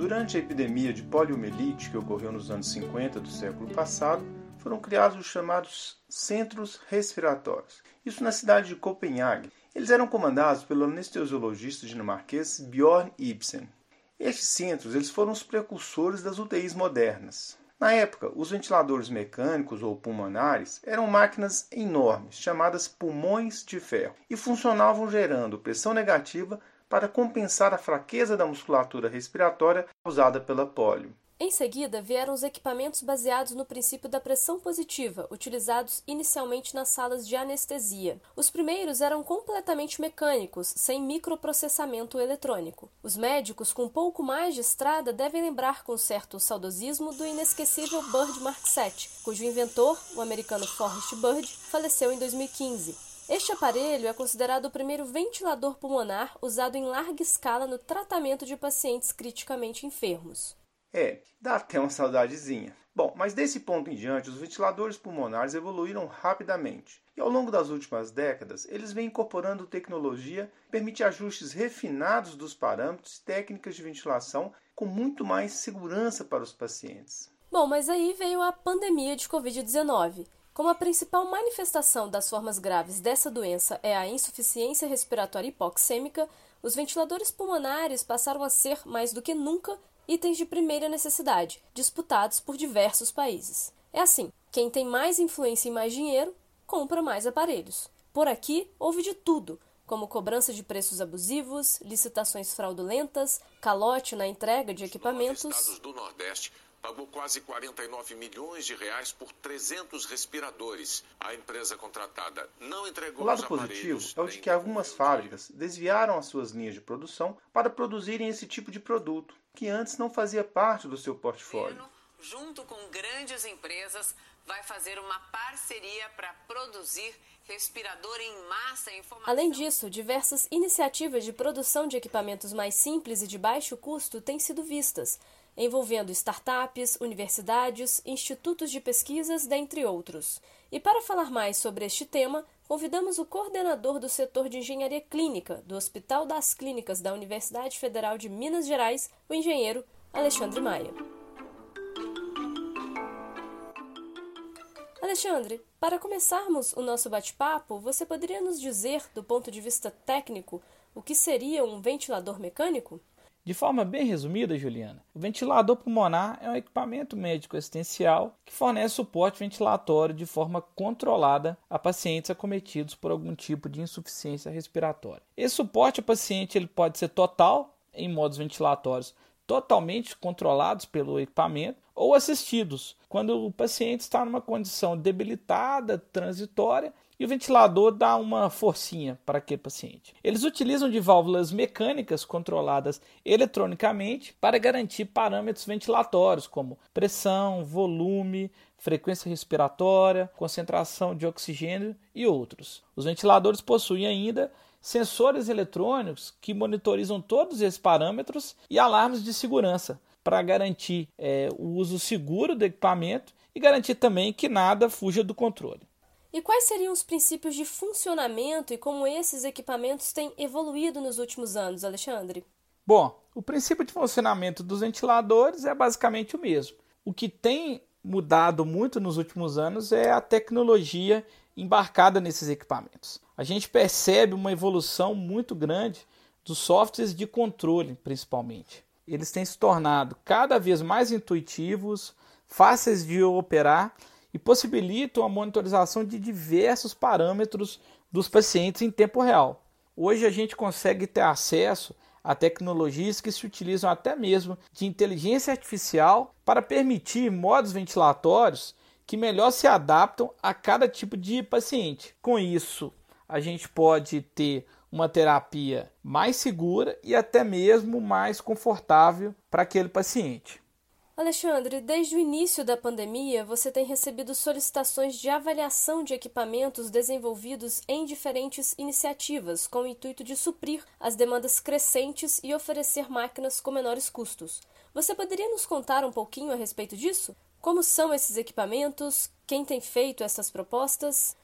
Durante a epidemia de poliomielite que ocorreu nos anos 50 do século passado, foram criados os chamados centros respiratórios. Isso na cidade de Copenhague. Eles eram comandados pelo anestesiologista dinamarquês Bjorn Ibsen. Estes centros eles foram os precursores das UTIs modernas. Na época, os ventiladores mecânicos ou pulmonares eram máquinas enormes, chamadas pulmões de ferro, e funcionavam gerando pressão negativa para compensar a fraqueza da musculatura respiratória causada pela polio. Em seguida, vieram os equipamentos baseados no princípio da pressão positiva, utilizados inicialmente nas salas de anestesia. Os primeiros eram completamente mecânicos, sem microprocessamento eletrônico. Os médicos com pouco mais de estrada devem lembrar com certo saudosismo do inesquecível Bird Mark VII, cujo inventor, o americano Forrest Bird, faleceu em 2015. Este aparelho é considerado o primeiro ventilador pulmonar usado em larga escala no tratamento de pacientes criticamente enfermos. É, dá até uma saudadezinha. Bom, mas desse ponto em diante, os ventiladores pulmonares evoluíram rapidamente. E ao longo das últimas décadas, eles vêm incorporando tecnologia que permite ajustes refinados dos parâmetros e técnicas de ventilação com muito mais segurança para os pacientes. Bom, mas aí veio a pandemia de Covid-19. Como a principal manifestação das formas graves dessa doença é a insuficiência respiratória hipoxêmica, os ventiladores pulmonares passaram a ser, mais do que nunca, itens de primeira necessidade, disputados por diversos países. É assim: quem tem mais influência e mais dinheiro, compra mais aparelhos. Por aqui, houve de tudo, como cobrança de preços abusivos, licitações fraudulentas, calote na entrega de equipamentos. Estados do Nordeste pagou quase 49 milhões de reais por 300 respiradores. A empresa contratada não entregou O lado positivo é o de que algumas fábricas desviaram as suas linhas de produção para produzirem esse tipo de produto, que antes não fazia parte do seu portfólio. Junto com grandes empresas, vai fazer uma parceria para produzir respirador em massa. Informação... Além disso, diversas iniciativas de produção de equipamentos mais simples e de baixo custo têm sido vistas, envolvendo startups, universidades, institutos de pesquisas, dentre outros. E para falar mais sobre este tema, convidamos o coordenador do setor de engenharia clínica do Hospital das Clínicas da Universidade Federal de Minas Gerais, o engenheiro Alexandre Maia. Alexandre, para começarmos o nosso bate-papo, você poderia nos dizer, do ponto de vista técnico, o que seria um ventilador mecânico? De forma bem resumida, Juliana, o ventilador pulmonar é um equipamento médico assistencial que fornece suporte ventilatório de forma controlada a pacientes acometidos por algum tipo de insuficiência respiratória. Esse suporte ao paciente ele pode ser total, em modos ventilatórios totalmente controlados pelo equipamento, ou assistidos, quando o paciente está numa condição debilitada, transitória e o ventilador dá uma forcinha para aquele paciente. Eles utilizam de válvulas mecânicas controladas eletronicamente para garantir parâmetros ventilatórios como pressão, volume, frequência respiratória, concentração de oxigênio e outros. Os ventiladores possuem ainda sensores eletrônicos que monitorizam todos esses parâmetros e alarmes de segurança para garantir é, o uso seguro do equipamento e garantir também que nada fuja do controle. E quais seriam os princípios de funcionamento e como esses equipamentos têm evoluído nos últimos anos, Alexandre? Bom, o princípio de funcionamento dos ventiladores é basicamente o mesmo. O que tem mudado muito nos últimos anos é a tecnologia embarcada nesses equipamentos. A gente percebe uma evolução muito grande dos softwares de controle, principalmente. Eles têm se tornado cada vez mais intuitivos, fáceis de operar e possibilitam a monitorização de diversos parâmetros dos pacientes em tempo real. Hoje a gente consegue ter acesso a tecnologias que se utilizam até mesmo de inteligência artificial para permitir modos ventilatórios que melhor se adaptam a cada tipo de paciente. Com isso, a gente pode ter uma terapia mais segura e até mesmo mais confortável para aquele paciente. Alexandre, desde o início da pandemia, você tem recebido solicitações de avaliação de equipamentos desenvolvidos em diferentes iniciativas, com o intuito de suprir as demandas crescentes e oferecer máquinas com menores custos. Você poderia nos contar um pouquinho a respeito disso? Como são esses equipamentos? Quem tem feito essas propostas?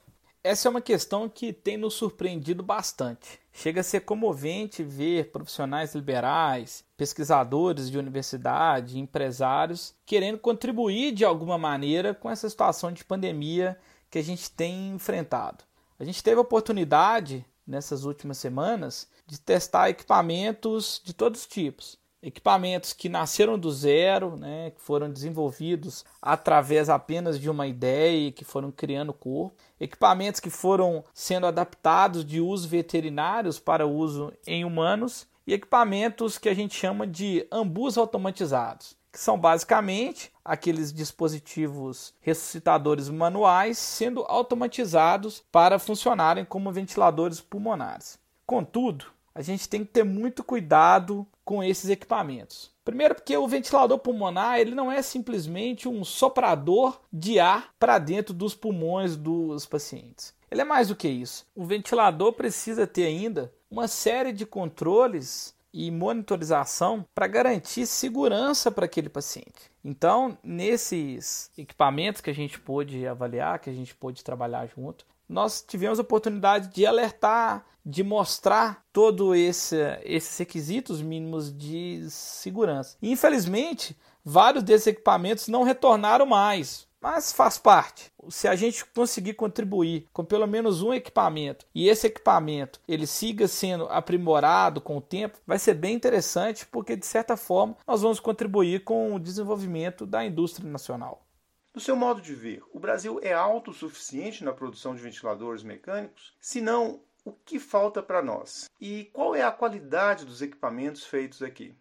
Essa é uma questão que tem nos surpreendido bastante. Chega a ser comovente ver profissionais liberais, pesquisadores de universidade, empresários querendo contribuir de alguma maneira com essa situação de pandemia que a gente tem enfrentado. A gente teve a oportunidade nessas últimas semanas de testar equipamentos de todos os tipos equipamentos que nasceram do zero, né, que foram desenvolvidos através apenas de uma ideia e que foram criando corpo, equipamentos que foram sendo adaptados de uso veterinários para uso em humanos e equipamentos que a gente chama de ambus automatizados, que são basicamente aqueles dispositivos ressuscitadores manuais sendo automatizados para funcionarem como ventiladores pulmonares. Contudo, a gente tem que ter muito cuidado com esses equipamentos. Primeiro porque o ventilador pulmonar ele não é simplesmente um soprador de ar para dentro dos pulmões dos pacientes. Ele é mais do que isso. O ventilador precisa ter ainda uma série de controles e monitorização para garantir segurança para aquele paciente. Então, nesses equipamentos que a gente pôde avaliar, que a gente pôde trabalhar junto, nós tivemos a oportunidade de alertar, de mostrar todos esse, esses requisitos mínimos de segurança. Infelizmente, vários desses equipamentos não retornaram mais, mas faz parte. Se a gente conseguir contribuir com pelo menos um equipamento e esse equipamento ele siga sendo aprimorado com o tempo, vai ser bem interessante porque de certa forma nós vamos contribuir com o desenvolvimento da indústria nacional. No seu modo de ver, o Brasil é autossuficiente na produção de ventiladores mecânicos? Se não, o que falta para nós? E qual é a qualidade dos equipamentos feitos aqui?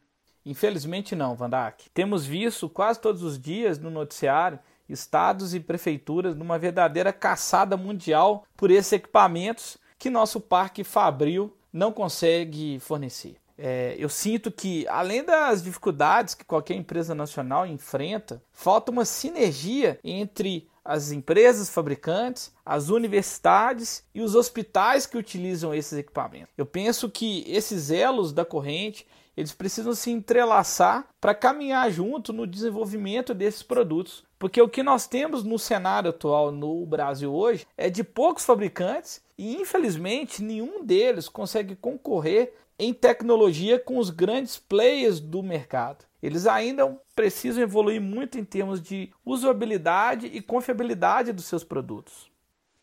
Infelizmente não, Vandak. Temos visto quase todos os dias no noticiário estados e prefeituras numa verdadeira caçada mundial por esses equipamentos que nosso parque fabril não consegue fornecer. É, eu sinto que, além das dificuldades que qualquer empresa nacional enfrenta, falta uma sinergia entre as empresas fabricantes, as universidades e os hospitais que utilizam esses equipamentos. Eu penso que esses elos da corrente eles precisam se entrelaçar para caminhar junto no desenvolvimento desses produtos. Porque o que nós temos no cenário atual no Brasil hoje é de poucos fabricantes e, infelizmente, nenhum deles consegue concorrer em tecnologia com os grandes players do mercado. Eles ainda precisam evoluir muito em termos de usabilidade e confiabilidade dos seus produtos.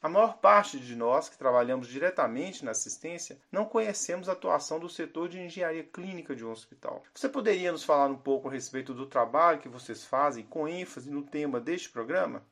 A maior parte de nós que trabalhamos diretamente na assistência não conhecemos a atuação do setor de engenharia clínica de um hospital. Você poderia nos falar um pouco a respeito do trabalho que vocês fazem com ênfase no tema deste programa?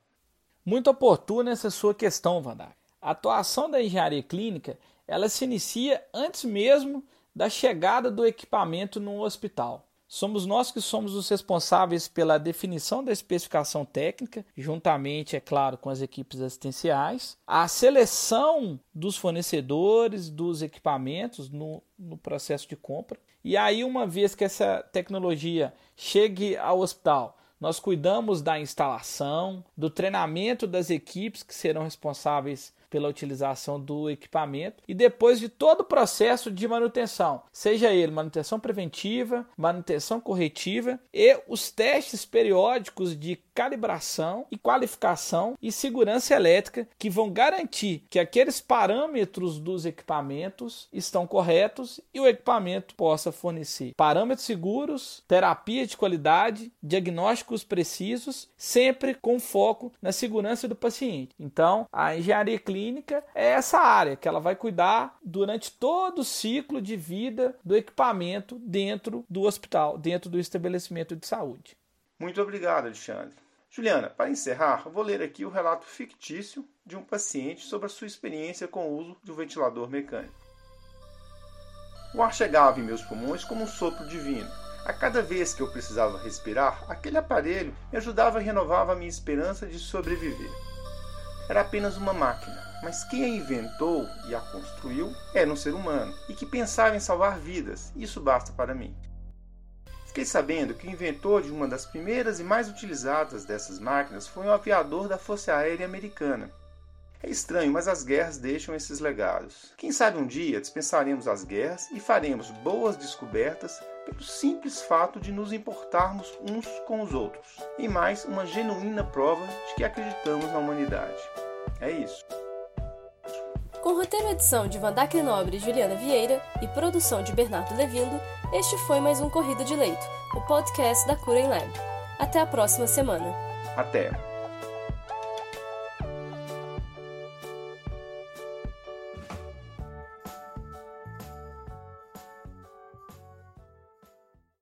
Muito oportuna essa sua questão, Vandar. A atuação da engenharia clínica ela se inicia antes mesmo da chegada do equipamento no hospital. Somos nós que somos os responsáveis pela definição da especificação técnica, juntamente, é claro, com as equipes assistenciais, a seleção dos fornecedores dos equipamentos no, no processo de compra. E aí, uma vez que essa tecnologia chegue ao hospital, nós cuidamos da instalação, do treinamento das equipes que serão responsáveis pela utilização do equipamento e depois de todo o processo de manutenção, seja ele manutenção preventiva, manutenção corretiva e os testes periódicos de calibração e qualificação e segurança elétrica que vão garantir que aqueles parâmetros dos equipamentos estão corretos e o equipamento possa fornecer parâmetros seguros, terapia de qualidade, diagnósticos precisos, sempre com foco na segurança do paciente. Então, a engenharia clínica clínica é essa área que ela vai cuidar durante todo o ciclo de vida do equipamento dentro do hospital, dentro do estabelecimento de saúde. Muito obrigado, Alexandre. Juliana, para encerrar, vou ler aqui o relato fictício de um paciente sobre a sua experiência com o uso de um ventilador mecânico. O ar chegava em meus pulmões como um sopro divino. A cada vez que eu precisava respirar, aquele aparelho me ajudava e renovava a minha esperança de sobreviver. Era apenas uma máquina, mas quem a inventou e a construiu era um ser humano e que pensava em salvar vidas. Isso basta para mim. Fiquei sabendo que o inventor de uma das primeiras e mais utilizadas dessas máquinas foi um aviador da Força Aérea Americana. É estranho, mas as guerras deixam esses legados. Quem sabe um dia dispensaremos as guerras e faremos boas descobertas pelo simples fato de nos importarmos uns com os outros. E mais, uma genuína prova de que acreditamos na humanidade. É isso. Com roteiro e edição de Vandacre Nobre e Juliana Vieira e produção de Bernardo Levindo, este foi mais um Corrida de Leito, o podcast da Cura em Lab. Até a próxima semana. Até!